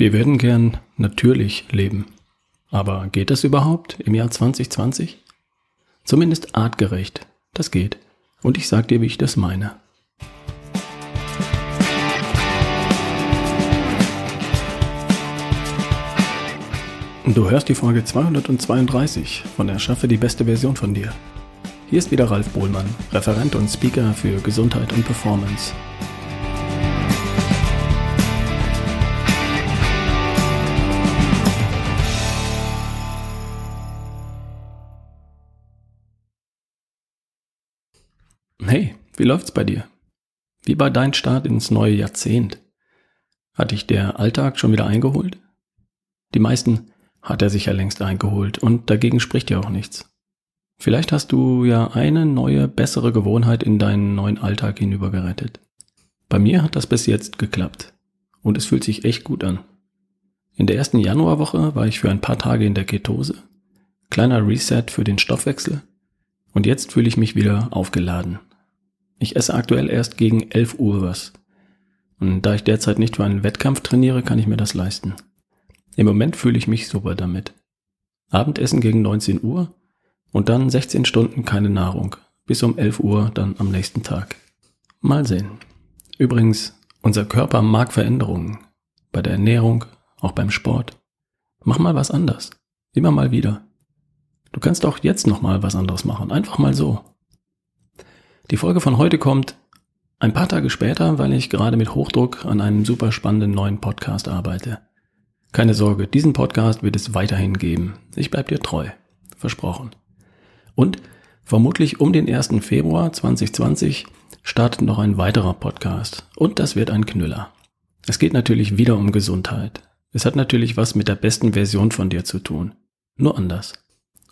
Wir würden gern natürlich leben. Aber geht das überhaupt im Jahr 2020? Zumindest artgerecht. Das geht. Und ich sag dir, wie ich das meine. Du hörst die Folge 232 von Erschaffe die beste Version von dir. Hier ist wieder Ralf Bohlmann, Referent und Speaker für Gesundheit und Performance. Wie läuft's bei dir? Wie war dein Start ins neue Jahrzehnt? Hat dich der Alltag schon wieder eingeholt? Die meisten hat er sich ja längst eingeholt und dagegen spricht ja auch nichts. Vielleicht hast du ja eine neue, bessere Gewohnheit in deinen neuen Alltag hinübergerettet. Bei mir hat das bis jetzt geklappt und es fühlt sich echt gut an. In der ersten Januarwoche war ich für ein paar Tage in der Ketose. Kleiner Reset für den Stoffwechsel. Und jetzt fühle ich mich wieder aufgeladen. Ich esse aktuell erst gegen 11 Uhr was. Und da ich derzeit nicht für einen Wettkampf trainiere, kann ich mir das leisten. Im Moment fühle ich mich super damit. Abendessen gegen 19 Uhr und dann 16 Stunden keine Nahrung. Bis um 11 Uhr dann am nächsten Tag. Mal sehen. Übrigens, unser Körper mag Veränderungen. Bei der Ernährung, auch beim Sport. Mach mal was anders. Immer mal wieder. Du kannst auch jetzt noch mal was anderes machen. Einfach mal so. Die Folge von heute kommt ein paar Tage später, weil ich gerade mit Hochdruck an einem super spannenden neuen Podcast arbeite. Keine Sorge, diesen Podcast wird es weiterhin geben. Ich bleib dir treu. Versprochen. Und vermutlich um den 1. Februar 2020 startet noch ein weiterer Podcast. Und das wird ein Knüller. Es geht natürlich wieder um Gesundheit. Es hat natürlich was mit der besten Version von dir zu tun. Nur anders.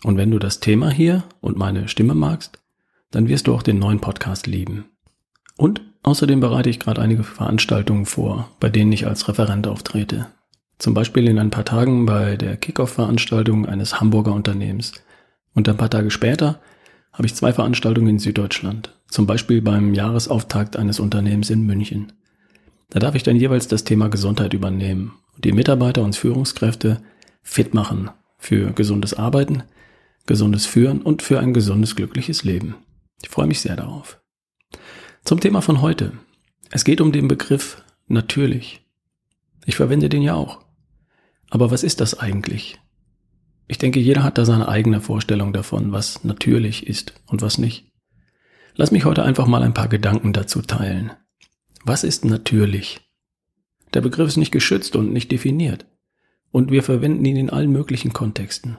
Und wenn du das Thema hier und meine Stimme magst, dann wirst du auch den neuen Podcast lieben. Und außerdem bereite ich gerade einige Veranstaltungen vor, bei denen ich als Referent auftrete. Zum Beispiel in ein paar Tagen bei der Kickoff-Veranstaltung eines Hamburger Unternehmens. Und ein paar Tage später habe ich zwei Veranstaltungen in Süddeutschland. Zum Beispiel beim Jahresauftakt eines Unternehmens in München. Da darf ich dann jeweils das Thema Gesundheit übernehmen und die Mitarbeiter und Führungskräfte fit machen für gesundes Arbeiten, gesundes Führen und für ein gesundes, glückliches Leben. Ich freue mich sehr darauf. Zum Thema von heute. Es geht um den Begriff natürlich. Ich verwende den ja auch. Aber was ist das eigentlich? Ich denke, jeder hat da seine eigene Vorstellung davon, was natürlich ist und was nicht. Lass mich heute einfach mal ein paar Gedanken dazu teilen. Was ist natürlich? Der Begriff ist nicht geschützt und nicht definiert. Und wir verwenden ihn in allen möglichen Kontexten.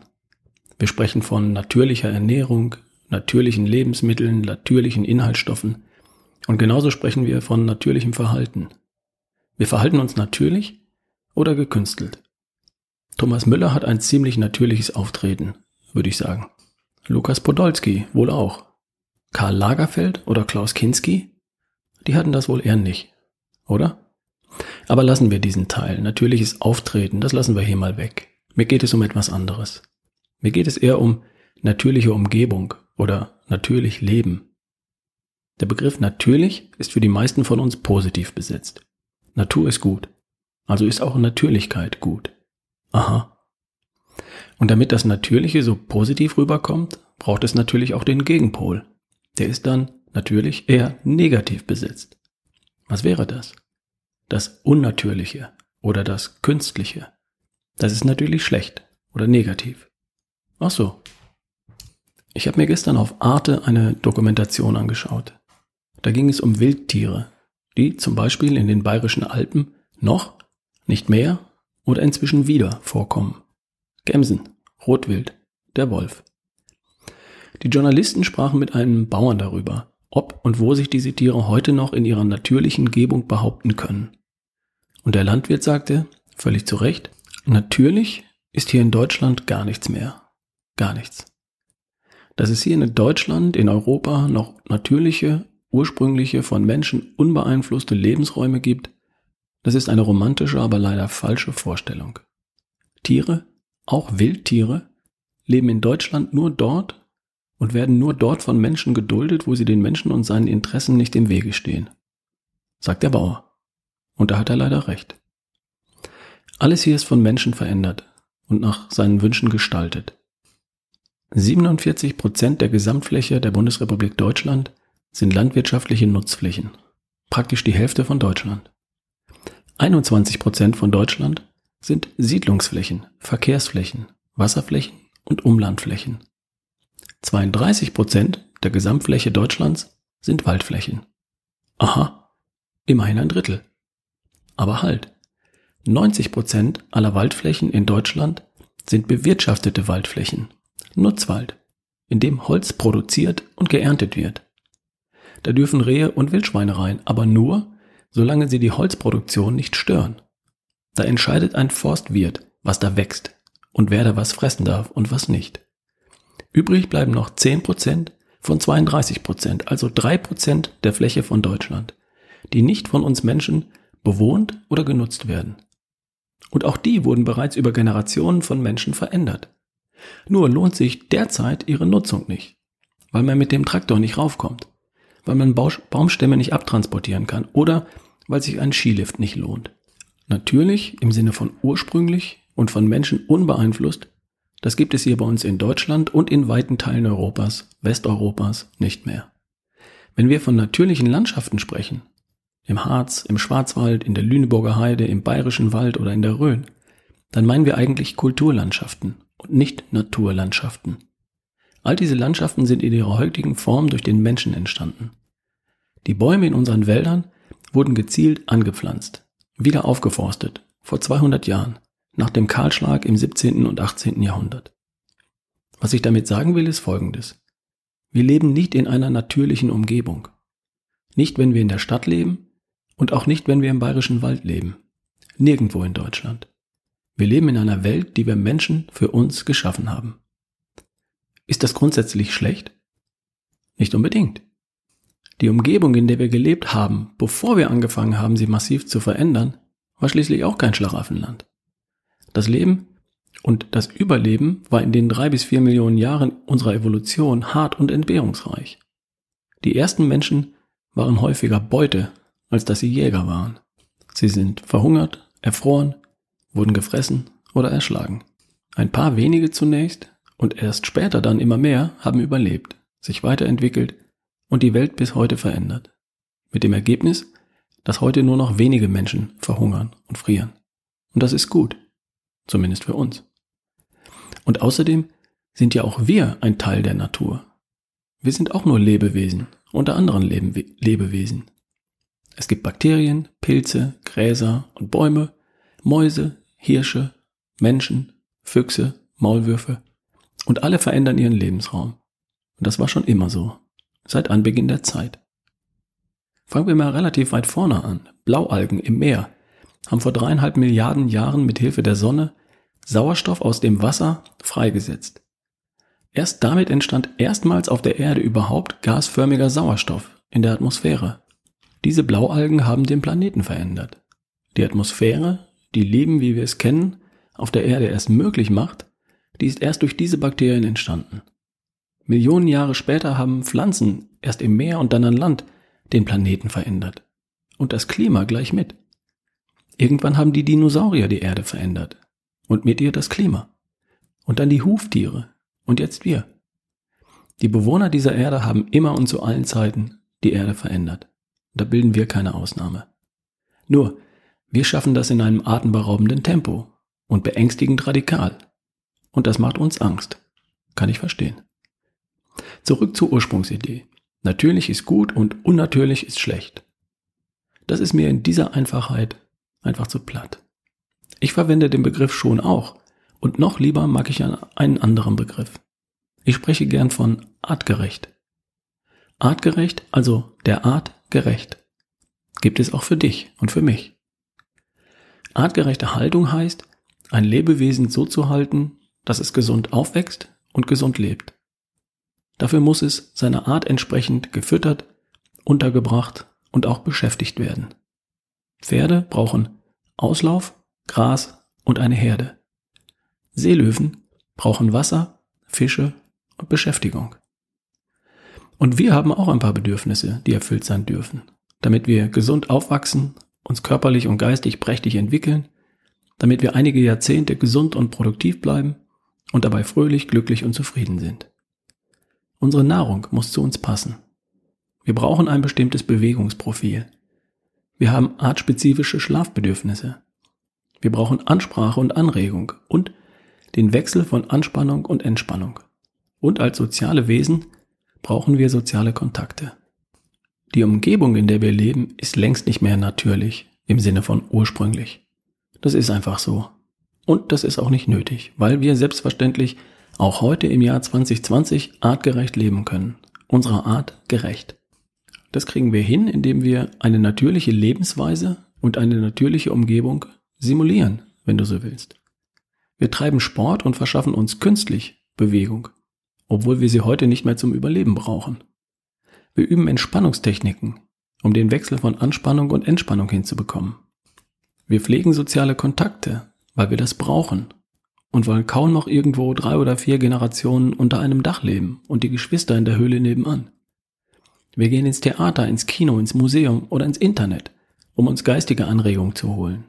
Wir sprechen von natürlicher Ernährung, natürlichen Lebensmitteln, natürlichen Inhaltsstoffen. Und genauso sprechen wir von natürlichem Verhalten. Wir verhalten uns natürlich oder gekünstelt. Thomas Müller hat ein ziemlich natürliches Auftreten, würde ich sagen. Lukas Podolski wohl auch. Karl Lagerfeld oder Klaus Kinski? Die hatten das wohl eher nicht, oder? Aber lassen wir diesen Teil, natürliches Auftreten, das lassen wir hier mal weg. Mir geht es um etwas anderes. Mir geht es eher um natürliche Umgebung, oder natürlich leben. Der Begriff natürlich ist für die meisten von uns positiv besetzt. Natur ist gut. Also ist auch Natürlichkeit gut. Aha. Und damit das Natürliche so positiv rüberkommt, braucht es natürlich auch den Gegenpol. Der ist dann natürlich eher negativ besetzt. Was wäre das? Das Unnatürliche oder das Künstliche. Das ist natürlich schlecht oder negativ. Ach so, ich habe mir gestern auf Arte eine Dokumentation angeschaut. Da ging es um Wildtiere, die zum Beispiel in den bayerischen Alpen noch, nicht mehr oder inzwischen wieder vorkommen. Gämsen, Rotwild, der Wolf. Die Journalisten sprachen mit einem Bauern darüber, ob und wo sich diese Tiere heute noch in ihrer natürlichen Gebung behaupten können. Und der Landwirt sagte, völlig zu Recht, natürlich ist hier in Deutschland gar nichts mehr. Gar nichts dass es hier in Deutschland, in Europa noch natürliche, ursprüngliche, von Menschen unbeeinflusste Lebensräume gibt, das ist eine romantische, aber leider falsche Vorstellung. Tiere, auch Wildtiere, leben in Deutschland nur dort und werden nur dort von Menschen geduldet, wo sie den Menschen und seinen Interessen nicht im Wege stehen. Sagt der Bauer. Und da hat er leider recht. Alles hier ist von Menschen verändert und nach seinen Wünschen gestaltet. 47 Prozent der Gesamtfläche der Bundesrepublik Deutschland sind landwirtschaftliche Nutzflächen, praktisch die Hälfte von Deutschland. 21 Prozent von Deutschland sind Siedlungsflächen, Verkehrsflächen, Wasserflächen und Umlandflächen. 32 Prozent der Gesamtfläche Deutschlands sind Waldflächen. Aha, immerhin ein Drittel. Aber halt, 90 Prozent aller Waldflächen in Deutschland sind bewirtschaftete Waldflächen, Nutzwald, in dem Holz produziert und geerntet wird. Da dürfen Rehe und Wildschweine rein, aber nur, solange sie die Holzproduktion nicht stören. Da entscheidet ein Forstwirt, was da wächst und wer da was fressen darf und was nicht. Übrig bleiben noch 10% von 32%, also 3% der Fläche von Deutschland, die nicht von uns Menschen bewohnt oder genutzt werden. Und auch die wurden bereits über Generationen von Menschen verändert. Nur lohnt sich derzeit ihre Nutzung nicht, weil man mit dem Traktor nicht raufkommt, weil man Baumstämme nicht abtransportieren kann oder weil sich ein Skilift nicht lohnt. Natürlich im Sinne von ursprünglich und von Menschen unbeeinflusst, das gibt es hier bei uns in Deutschland und in weiten Teilen Europas, Westeuropas nicht mehr. Wenn wir von natürlichen Landschaften sprechen, im Harz, im Schwarzwald, in der Lüneburger Heide, im Bayerischen Wald oder in der Rhön, dann meinen wir eigentlich Kulturlandschaften und nicht Naturlandschaften. All diese Landschaften sind in ihrer heutigen Form durch den Menschen entstanden. Die Bäume in unseren Wäldern wurden gezielt angepflanzt, wieder aufgeforstet, vor 200 Jahren, nach dem Kahlschlag im 17. und 18. Jahrhundert. Was ich damit sagen will, ist Folgendes. Wir leben nicht in einer natürlichen Umgebung. Nicht, wenn wir in der Stadt leben und auch nicht, wenn wir im bayerischen Wald leben. Nirgendwo in Deutschland. Wir leben in einer Welt, die wir Menschen für uns geschaffen haben. Ist das grundsätzlich schlecht? Nicht unbedingt. Die Umgebung, in der wir gelebt haben, bevor wir angefangen haben, sie massiv zu verändern, war schließlich auch kein Schlaraffenland. Das Leben und das Überleben war in den drei bis vier Millionen Jahren unserer Evolution hart und entbehrungsreich. Die ersten Menschen waren häufiger Beute, als dass sie Jäger waren. Sie sind verhungert, erfroren, wurden gefressen oder erschlagen. Ein paar wenige zunächst und erst später dann immer mehr haben überlebt, sich weiterentwickelt und die Welt bis heute verändert. Mit dem Ergebnis, dass heute nur noch wenige Menschen verhungern und frieren. Und das ist gut. Zumindest für uns. Und außerdem sind ja auch wir ein Teil der Natur. Wir sind auch nur Lebewesen, unter anderen Lebe Lebewesen. Es gibt Bakterien, Pilze, Gräser und Bäume, Mäuse, Hirsche, Menschen, Füchse, Maulwürfe und alle verändern ihren Lebensraum. Und das war schon immer so seit Anbeginn der Zeit. Fangen wir mal relativ weit vorne an. Blaualgen im Meer haben vor dreieinhalb Milliarden Jahren mit Hilfe der Sonne Sauerstoff aus dem Wasser freigesetzt. Erst damit entstand erstmals auf der Erde überhaupt gasförmiger Sauerstoff in der Atmosphäre. Diese Blaualgen haben den Planeten verändert. Die Atmosphäre, die Leben, wie wir es kennen, auf der Erde erst möglich macht, die ist erst durch diese Bakterien entstanden. Millionen Jahre später haben Pflanzen, erst im Meer und dann an Land, den Planeten verändert. Und das Klima gleich mit. Irgendwann haben die Dinosaurier die Erde verändert. Und mit ihr das Klima. Und dann die Huftiere. Und jetzt wir. Die Bewohner dieser Erde haben immer und zu allen Zeiten die Erde verändert. Da bilden wir keine Ausnahme. Nur, wir schaffen das in einem atemberaubenden Tempo und beängstigend radikal. Und das macht uns Angst. Kann ich verstehen. Zurück zur Ursprungsidee. Natürlich ist gut und unnatürlich ist schlecht. Das ist mir in dieser Einfachheit einfach zu platt. Ich verwende den Begriff schon auch und noch lieber mag ich einen anderen Begriff. Ich spreche gern von artgerecht. Artgerecht, also der Art gerecht, gibt es auch für dich und für mich. Artgerechte Haltung heißt, ein Lebewesen so zu halten, dass es gesund aufwächst und gesund lebt. Dafür muss es seiner Art entsprechend gefüttert, untergebracht und auch beschäftigt werden. Pferde brauchen Auslauf, Gras und eine Herde. Seelöwen brauchen Wasser, Fische und Beschäftigung. Und wir haben auch ein paar Bedürfnisse, die erfüllt sein dürfen, damit wir gesund aufwachsen, uns körperlich und geistig prächtig entwickeln, damit wir einige Jahrzehnte gesund und produktiv bleiben und dabei fröhlich, glücklich und zufrieden sind. Unsere Nahrung muss zu uns passen. Wir brauchen ein bestimmtes Bewegungsprofil. Wir haben artspezifische Schlafbedürfnisse. Wir brauchen Ansprache und Anregung und den Wechsel von Anspannung und Entspannung. Und als soziale Wesen brauchen wir soziale Kontakte. Die Umgebung, in der wir leben, ist längst nicht mehr natürlich im Sinne von ursprünglich. Das ist einfach so. Und das ist auch nicht nötig, weil wir selbstverständlich auch heute im Jahr 2020 artgerecht leben können. Unserer Art gerecht. Das kriegen wir hin, indem wir eine natürliche Lebensweise und eine natürliche Umgebung simulieren, wenn du so willst. Wir treiben Sport und verschaffen uns künstlich Bewegung, obwohl wir sie heute nicht mehr zum Überleben brauchen. Wir üben Entspannungstechniken, um den Wechsel von Anspannung und Entspannung hinzubekommen. Wir pflegen soziale Kontakte, weil wir das brauchen und weil kaum noch irgendwo drei oder vier Generationen unter einem Dach leben und die Geschwister in der Höhle nebenan. Wir gehen ins Theater, ins Kino, ins Museum oder ins Internet, um uns geistige Anregungen zu holen.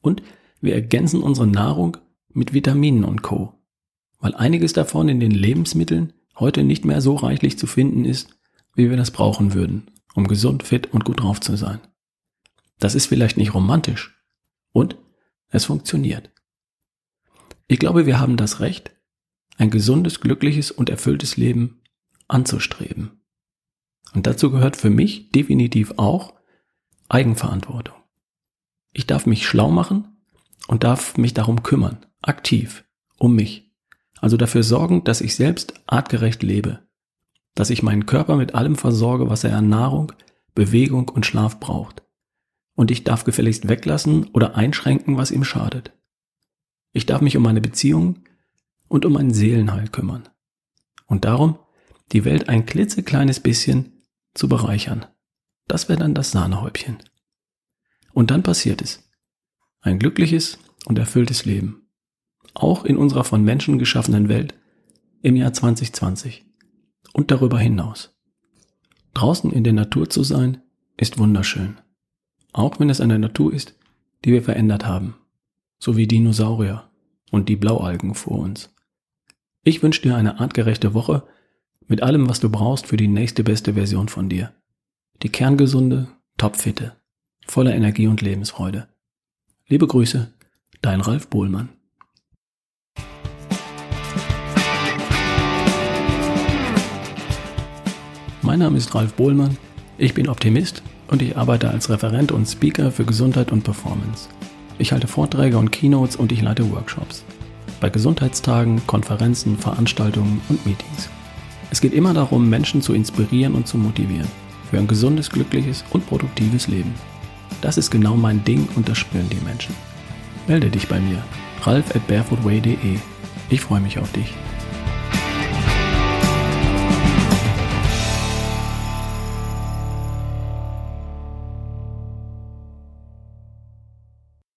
Und wir ergänzen unsere Nahrung mit Vitaminen und Co. Weil einiges davon in den Lebensmitteln heute nicht mehr so reichlich zu finden ist, wie wir das brauchen würden, um gesund, fit und gut drauf zu sein. Das ist vielleicht nicht romantisch. Und es funktioniert. Ich glaube, wir haben das Recht, ein gesundes, glückliches und erfülltes Leben anzustreben. Und dazu gehört für mich definitiv auch Eigenverantwortung. Ich darf mich schlau machen und darf mich darum kümmern, aktiv, um mich. Also dafür sorgen, dass ich selbst artgerecht lebe, dass ich meinen Körper mit allem versorge, was er an Nahrung, Bewegung und Schlaf braucht. Und ich darf gefälligst weglassen oder einschränken, was ihm schadet. Ich darf mich um meine Beziehung und um mein Seelenheil kümmern. Und darum die Welt ein klitzekleines bisschen zu bereichern. Das wäre dann das Sahnehäubchen. Und dann passiert es. Ein glückliches und erfülltes Leben. Auch in unserer von Menschen geschaffenen Welt im Jahr 2020 und darüber hinaus. Draußen in der Natur zu sein, ist wunderschön. Auch wenn es eine Natur ist, die wir verändert haben. So wie Dinosaurier und die Blaualgen vor uns. Ich wünsche dir eine artgerechte Woche mit allem, was du brauchst für die nächste beste Version von dir. Die kerngesunde, topfitte, voller Energie und Lebensfreude. Liebe Grüße, dein Ralf Bohlmann. Mein Name ist Ralf Bohlmann, ich bin Optimist und ich arbeite als Referent und Speaker für Gesundheit und Performance. Ich halte Vorträge und Keynotes und ich leite Workshops. Bei Gesundheitstagen, Konferenzen, Veranstaltungen und Meetings. Es geht immer darum, Menschen zu inspirieren und zu motivieren. Für ein gesundes, glückliches und produktives Leben. Das ist genau mein Ding und das spüren die Menschen. Melde dich bei mir. ralf at barefootway.de. Ich freue mich auf dich.